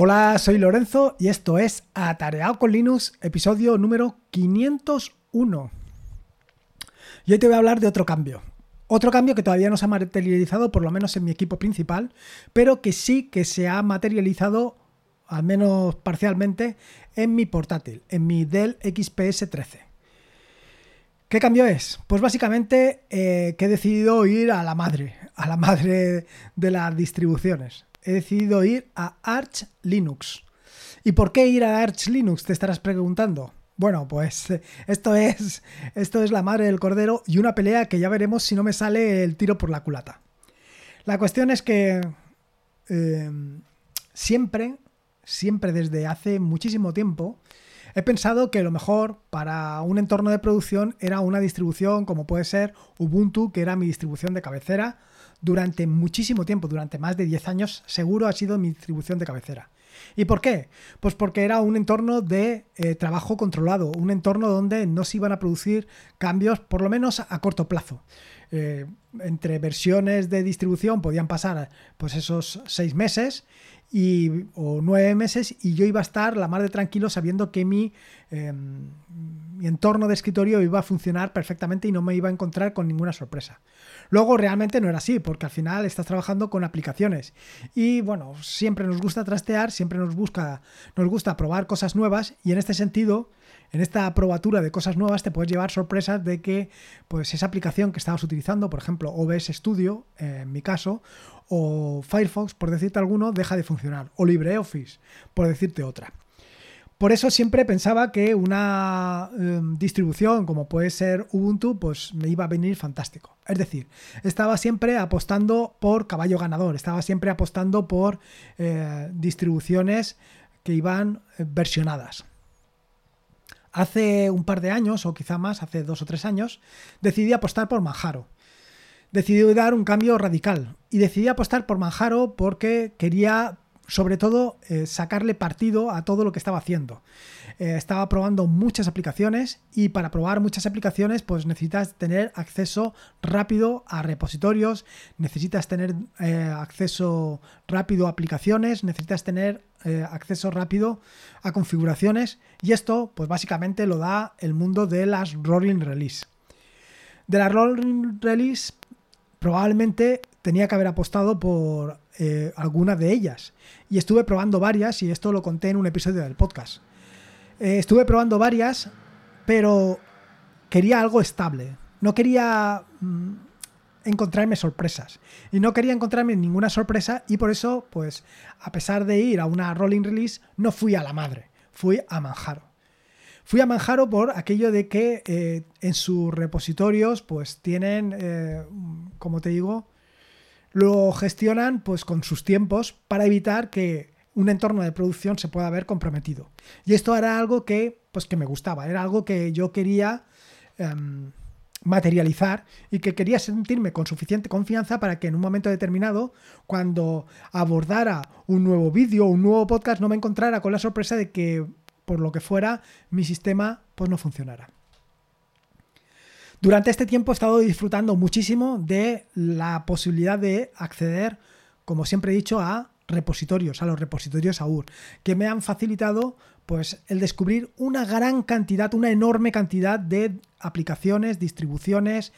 Hola, soy Lorenzo y esto es Atareado con Linux, episodio número 501. Y hoy te voy a hablar de otro cambio. Otro cambio que todavía no se ha materializado, por lo menos en mi equipo principal, pero que sí que se ha materializado, al menos parcialmente, en mi portátil, en mi Dell XPS 13. ¿Qué cambio es? Pues básicamente eh, que he decidido ir a la madre, a la madre de las distribuciones he decidido ir a Arch Linux. ¿Y por qué ir a Arch Linux? Te estarás preguntando. Bueno, pues esto es, esto es la madre del cordero y una pelea que ya veremos si no me sale el tiro por la culata. La cuestión es que eh, siempre, siempre desde hace muchísimo tiempo, he pensado que lo mejor para un entorno de producción era una distribución como puede ser Ubuntu, que era mi distribución de cabecera, durante muchísimo tiempo, durante más de 10 años, seguro ha sido mi distribución de cabecera. ¿Y por qué? Pues porque era un entorno de eh, trabajo controlado, un entorno donde no se iban a producir cambios, por lo menos a corto plazo. Eh, entre versiones de distribución podían pasar pues esos seis meses y, o nueve meses y yo iba a estar la más de tranquilo sabiendo que mi, em, mi entorno de escritorio iba a funcionar perfectamente y no me iba a encontrar con ninguna sorpresa. Luego realmente no era así, porque al final estás trabajando con aplicaciones y bueno, siempre nos gusta trastear, siempre nos, busca, nos gusta probar cosas nuevas y en este sentido en esta probatura de cosas nuevas te puedes llevar sorpresas de que pues esa aplicación que estabas utilizando, por ejemplo OBS Studio, en mi caso, o Firefox, por decirte alguno, deja de funcionar, o LibreOffice, por decirte otra. Por eso siempre pensaba que una em, distribución como puede ser Ubuntu, pues me iba a venir fantástico. Es decir, estaba siempre apostando por caballo ganador, estaba siempre apostando por eh, distribuciones que iban eh, versionadas. Hace un par de años, o quizá más, hace dos o tres años, decidí apostar por Manjaro. Decidí dar un cambio radical y decidí apostar por Manjaro porque quería sobre todo eh, sacarle partido a todo lo que estaba haciendo. Eh, estaba probando muchas aplicaciones y para probar muchas aplicaciones pues necesitas tener acceso rápido a repositorios, necesitas tener eh, acceso rápido a aplicaciones, necesitas tener acceso rápido a configuraciones y esto pues básicamente lo da el mundo de las rolling release. De la rolling release probablemente tenía que haber apostado por eh, algunas de ellas. Y estuve probando varias, y esto lo conté en un episodio del podcast. Eh, estuve probando varias, pero quería algo estable. No quería mm, encontrarme sorpresas. Y no quería encontrarme ninguna sorpresa, y por eso, pues, a pesar de ir a una rolling release, no fui a la madre. Fui a Manjaro. Fui a Manjaro por aquello de que eh, en sus repositorios, pues tienen, como te digo, lo gestionan pues con sus tiempos para evitar que un entorno de producción se pueda ver comprometido. Y esto era algo que, pues, que me gustaba, era algo que yo quería em, materializar y que quería sentirme con suficiente confianza para que en un momento determinado, cuando abordara un nuevo vídeo un nuevo podcast, no me encontrara con la sorpresa de que, por lo que fuera, mi sistema pues, no funcionara. Durante este tiempo he estado disfrutando muchísimo de la posibilidad de acceder, como siempre he dicho, a repositorios, a los repositorios AUR, que me han facilitado pues el descubrir una gran cantidad, una enorme cantidad de aplicaciones, distribuciones,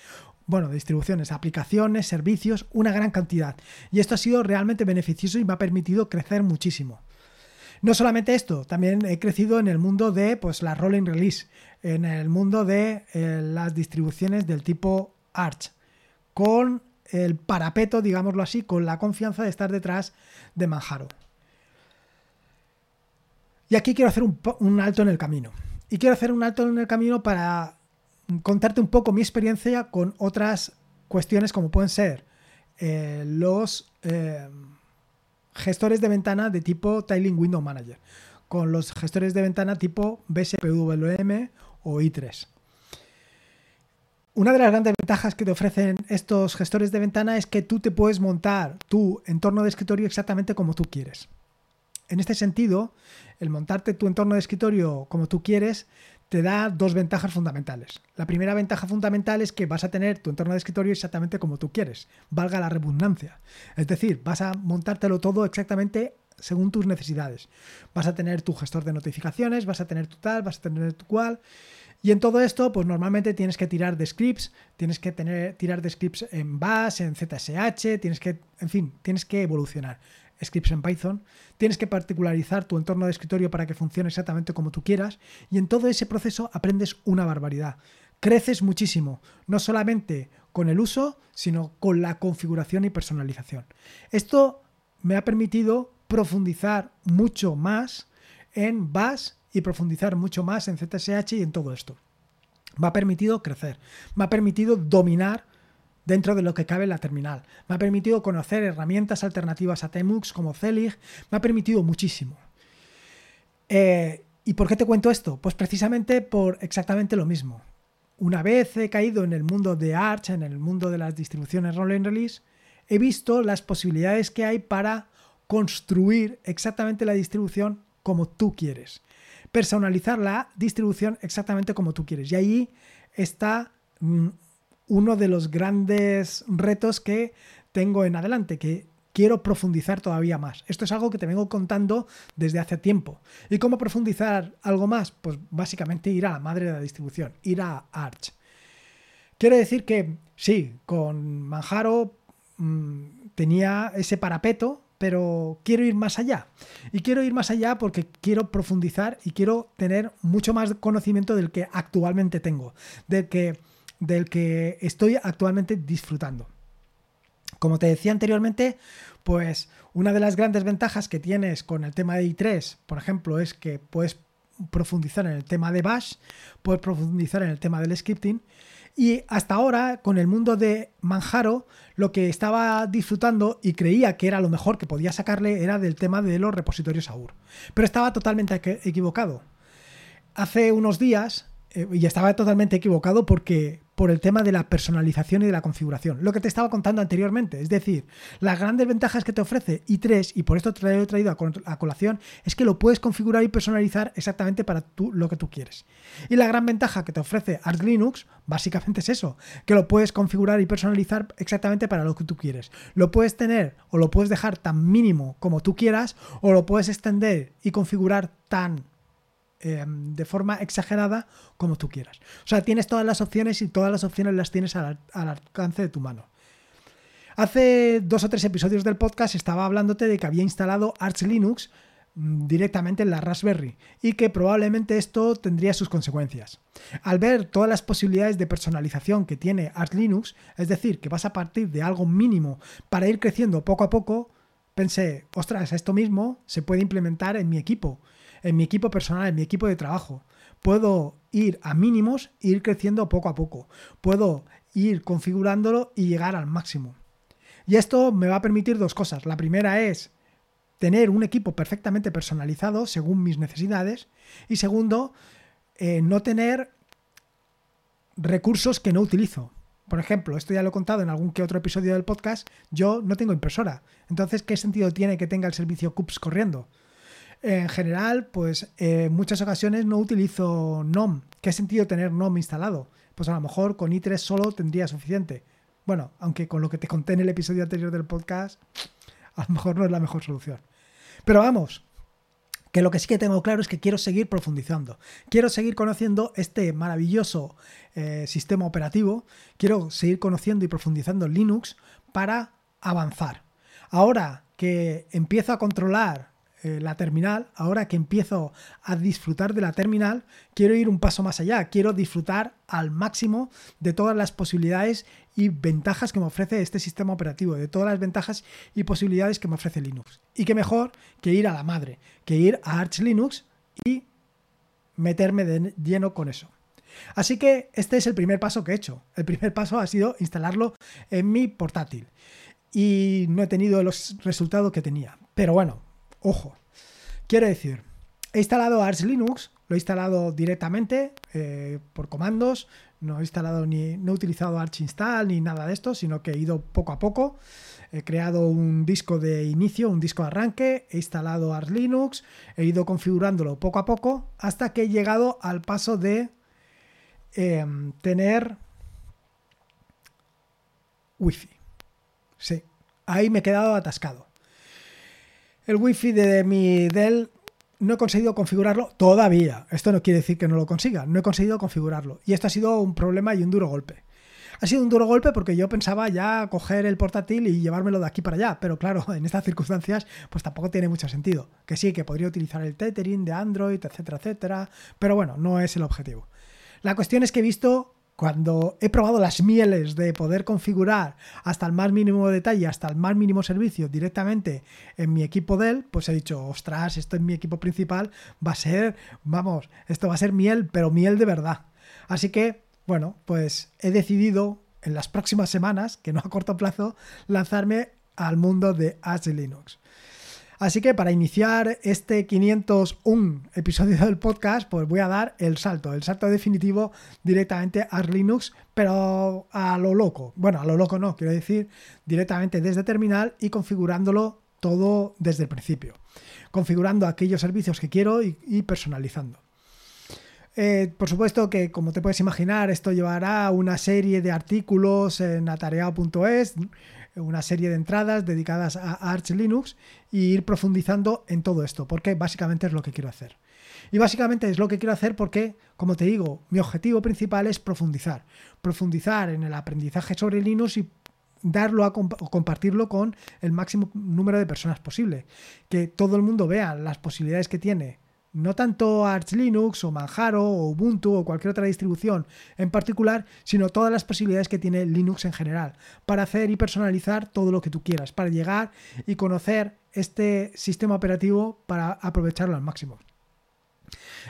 bueno, distribuciones, aplicaciones, servicios, una gran cantidad. Y esto ha sido realmente beneficioso y me ha permitido crecer muchísimo. No solamente esto, también he crecido en el mundo de pues, la rolling release, en el mundo de eh, las distribuciones del tipo Arch, con el parapeto, digámoslo así, con la confianza de estar detrás de Manjaro. Y aquí quiero hacer un, alto en el camino. Y quiero hacer un alto en el camino para contarte un poco mi experiencia con otras cuestiones como pueden ser eh, los eh, gestores de ventana de tipo Tiling Window Manager, con los gestores de ventana tipo BSPWM o i3. Una de las grandes ventajas que te ofrecen estos gestores de ventana es que tú te puedes montar tu entorno de escritorio exactamente como tú quieres. En este sentido, el montarte tu entorno de escritorio como tú quieres te da dos ventajas fundamentales. La primera ventaja fundamental es que vas a tener tu entorno de escritorio exactamente como tú quieres, valga la redundancia. Es decir, vas a montártelo todo exactamente según tus necesidades. Vas a tener tu gestor de notificaciones, vas a tener tu tal, vas a tener tu cual. Y en todo esto, pues normalmente tienes que tirar de scripts, tienes que tener, tirar de scripts en Bash, en ZSH, tienes que, en fin, tienes que evolucionar. Scripts en Python, tienes que particularizar tu entorno de escritorio para que funcione exactamente como tú quieras y en todo ese proceso aprendes una barbaridad. Creces muchísimo, no solamente con el uso, sino con la configuración y personalización. Esto me ha permitido profundizar mucho más en Bash y profundizar mucho más en ZSH y en todo esto. Me ha permitido crecer, me ha permitido dominar dentro de lo que cabe en la terminal, me ha permitido conocer herramientas alternativas a Temux como Celig, me ha permitido muchísimo. Eh, ¿Y por qué te cuento esto? Pues precisamente por exactamente lo mismo. Una vez he caído en el mundo de Arch, en el mundo de las distribuciones roll release, he visto las posibilidades que hay para construir exactamente la distribución como tú quieres personalizar la distribución exactamente como tú quieres. Y ahí está mm, uno de los grandes retos que tengo en adelante, que quiero profundizar todavía más. Esto es algo que te vengo contando desde hace tiempo. ¿Y cómo profundizar algo más? Pues básicamente ir a la madre de la distribución, ir a Arch. Quiero decir que sí, con Manjaro mm, tenía ese parapeto pero quiero ir más allá. Y quiero ir más allá porque quiero profundizar y quiero tener mucho más conocimiento del que actualmente tengo, del que, del que estoy actualmente disfrutando. Como te decía anteriormente, pues una de las grandes ventajas que tienes con el tema de i3, por ejemplo, es que puedes profundizar en el tema de Bash, puedes profundizar en el tema del scripting y hasta ahora, con el mundo de Manjaro, lo que estaba disfrutando y creía que era lo mejor que podía sacarle era del tema de los repositorios AUR. Pero estaba totalmente equivocado. Hace unos días, eh, y estaba totalmente equivocado porque por el tema de la personalización y de la configuración. Lo que te estaba contando anteriormente. Es decir, las grandes ventajas que te ofrece i3, y por esto te lo he traído a colación, es que lo puedes configurar y personalizar exactamente para tú, lo que tú quieres. Y la gran ventaja que te ofrece Arch Linux, básicamente es eso, que lo puedes configurar y personalizar exactamente para lo que tú quieres. Lo puedes tener o lo puedes dejar tan mínimo como tú quieras, o lo puedes extender y configurar tan Em, de forma exagerada como tú quieras. O sea, tienes todas las opciones y todas las opciones las tienes al, alcance de tu mano. Hace dos o tres episodios del podcast estaba hablándote de que había instalado Arch Linux mm, directamente en la Raspberry y que probablemente esto tendría sus consecuencias. Al ver todas las posibilidades de personalización que tiene Arch Linux, es decir, que vas a partir de algo mínimo para ir creciendo poco a poco, pensé, ostras, esto mismo se puede implementar en mi equipo en mi equipo personal, en mi equipo de trabajo. Puedo ir a mínimos e ir creciendo poco a poco. Puedo ir configurándolo y llegar al máximo. Y esto me va a permitir dos cosas. La primera es tener un equipo perfectamente personalizado según mis necesidades. Y segundo, eh, no tener recursos que no utilizo. Por ejemplo, esto ya lo he contado en algún que otro episodio del podcast, yo no tengo impresora. Entonces, ¿qué sentido tiene que tenga el servicio CUPS corriendo? En general, pues en muchas ocasiones no utilizo NOM. ¿Qué sentido tener NOM instalado? Pues a lo mejor con i3 solo tendría suficiente. Bueno, aunque con lo que te conté en el episodio anterior del podcast, a lo mejor no es la mejor solución. Pero vamos, que lo que sí que tengo claro es que quiero seguir profundizando. Quiero seguir conociendo este maravilloso eh, sistema operativo. Quiero seguir conociendo y profundizando Linux para avanzar. Ahora que empiezo a controlar eh, la terminal, ahora que empiezo a disfrutar de la terminal, quiero ir un paso más allá, quiero disfrutar al máximo de todas las posibilidades y ventajas que me ofrece este sistema operativo, de todas las ventajas y posibilidades que me ofrece Linux. Y qué mejor que ir a la madre, que ir a Arch Linux y meterme de lleno con eso. Así que este es el primer paso que he hecho. El primer paso ha sido instalarlo en mi portátil. Y no he tenido los resultados que tenía. Pero bueno, Ojo, quiero decir, he instalado Arch Linux, lo he instalado directamente eh, por comandos, no he instalado ni no he utilizado Arch install ni nada de esto, sino que he ido poco a poco. He creado un disco de inicio, un disco de arranque, he instalado Arch Linux, he ido configurándolo poco a poco hasta que he llegado al paso de em, tener Wi-Fi. Sí, ahí me he quedado atascado. El wifi de mi Dell no he conseguido configurarlo todavía. Esto no quiere decir que no lo consiga, no he conseguido configurarlo. Y esto ha sido un problema y un duro golpe. Ha sido un duro golpe porque yo pensaba ya coger el portátil y llevármelo de aquí para allá, pero claro, en estas circunstancias pues tampoco tiene mucho sentido. Que sí, que podría utilizar el tethering de Android, etcétera, etcétera, pero bueno, no es el objetivo. La cuestión es que he visto cuando he probado las mieles de poder configurar hasta el más mínimo detalle, hasta el más mínimo servicio directamente en mi equipo Dell, pues he dicho, ostras, esto en mi equipo principal va a ser, vamos, esto va a ser miel, pero miel de verdad. Así que, bueno, pues he decidido en las próximas semanas, que no a corto plazo, lanzarme al mundo de Arch Linux. Así que para iniciar este 501 episodio del podcast, pues voy a dar el salto, el salto definitivo directamente a Linux, pero a lo loco. Bueno, a lo loco no, quiero decir directamente desde terminal y configurándolo todo desde el principio. Configurando aquellos servicios que quiero y, personalizando. Eh, por supuesto que, como te puedes imaginar, esto llevará una serie de artículos en atareado.es una serie de entradas dedicadas a Arch Linux y ir profundizando en todo esto, porque básicamente es lo que quiero hacer. Y básicamente es lo que quiero hacer porque, como te digo, mi objetivo principal es profundizar. Profundizar en el aprendizaje sobre Linux y darlo a compartirlo con el máximo número de personas posible. Que todo el mundo vea las posibilidades que tiene no tanto Arch Linux o Manjaro o Ubuntu o cualquier otra distribución en particular, sino todas las posibilidades que tiene Linux en general para hacer y personalizar todo lo que tú quieras, para llegar y conocer este sistema operativo para aprovecharlo al máximo.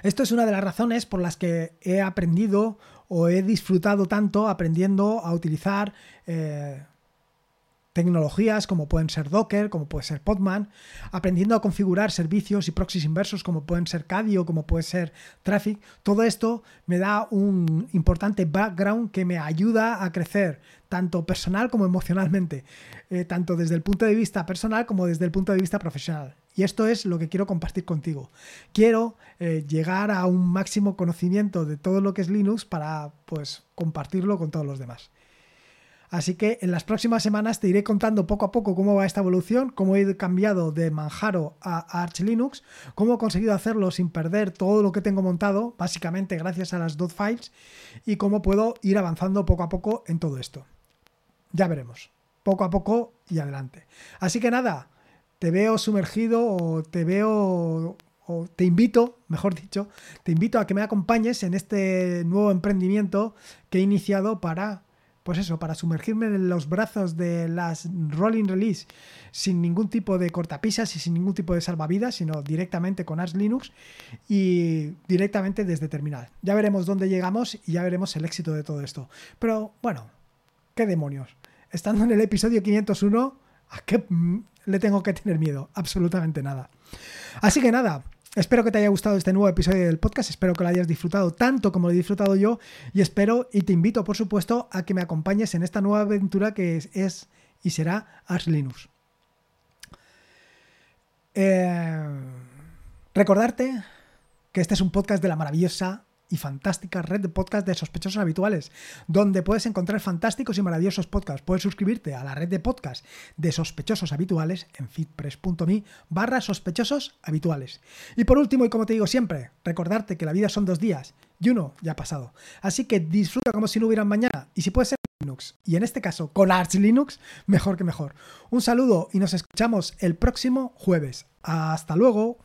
Esto es una de las razones por las que he aprendido o he disfrutado tanto aprendiendo a utilizar eh, tecnologías como pueden ser Docker, como puede ser Podman, aprendiendo a configurar servicios y proxies inversos como pueden ser Cadio, como puede ser Traffic. Todo esto me da un importante background que me ayuda a crecer tanto personal como emocionalmente, eh, tanto desde el punto de vista personal como desde el punto de vista profesional. Y esto es lo que quiero compartir contigo. Quiero eh, llegar a un máximo conocimiento de todo lo que es Linux para pues compartirlo con todos los demás. Así que en las próximas semanas te iré contando poco a poco cómo va esta evolución, cómo he cambiado de Manjaro a Arch Linux, cómo he conseguido hacerlo sin perder todo lo que tengo montado, básicamente gracias a las dot files, y cómo puedo ir avanzando poco a poco en todo esto. Ya veremos, poco a poco y adelante. Así que nada, te veo sumergido o te veo o te invito, mejor dicho, te invito a que me acompañes en este nuevo emprendimiento que he iniciado para pues eso, para sumergirme en los brazos de las Rolling Release sin ningún tipo de cortapisas y sin ningún tipo de salvavidas, sino directamente con Arch Linux y directamente desde terminal. Ya veremos dónde llegamos y ya veremos el éxito de todo esto. Pero bueno, qué demonios. Estando en el episodio 501, ¿a qué le tengo que tener miedo? Absolutamente nada. Así que nada, Espero que te haya gustado este nuevo episodio del podcast, espero que lo hayas disfrutado tanto como lo he disfrutado yo y espero y te invito por supuesto a que me acompañes en esta nueva aventura que es, y será Arch Linux. Eh, recordarte que este es un podcast de la maravillosa y fantástica red de podcast de sospechosos habituales, donde puedes encontrar fantásticos y maravillosos podcasts. Puedes suscribirte a la red de podcast de sospechosos habituales en fitpress.me barra sospechosos habituales. Y por último, y como te digo siempre, recordarte que la vida son dos días y uno ya ha pasado. Así que disfruta como si no hubiera mañana y si puede ser Linux, y en este caso con Arch Linux, mejor que mejor. Un saludo y nos escuchamos el próximo jueves. Hasta luego.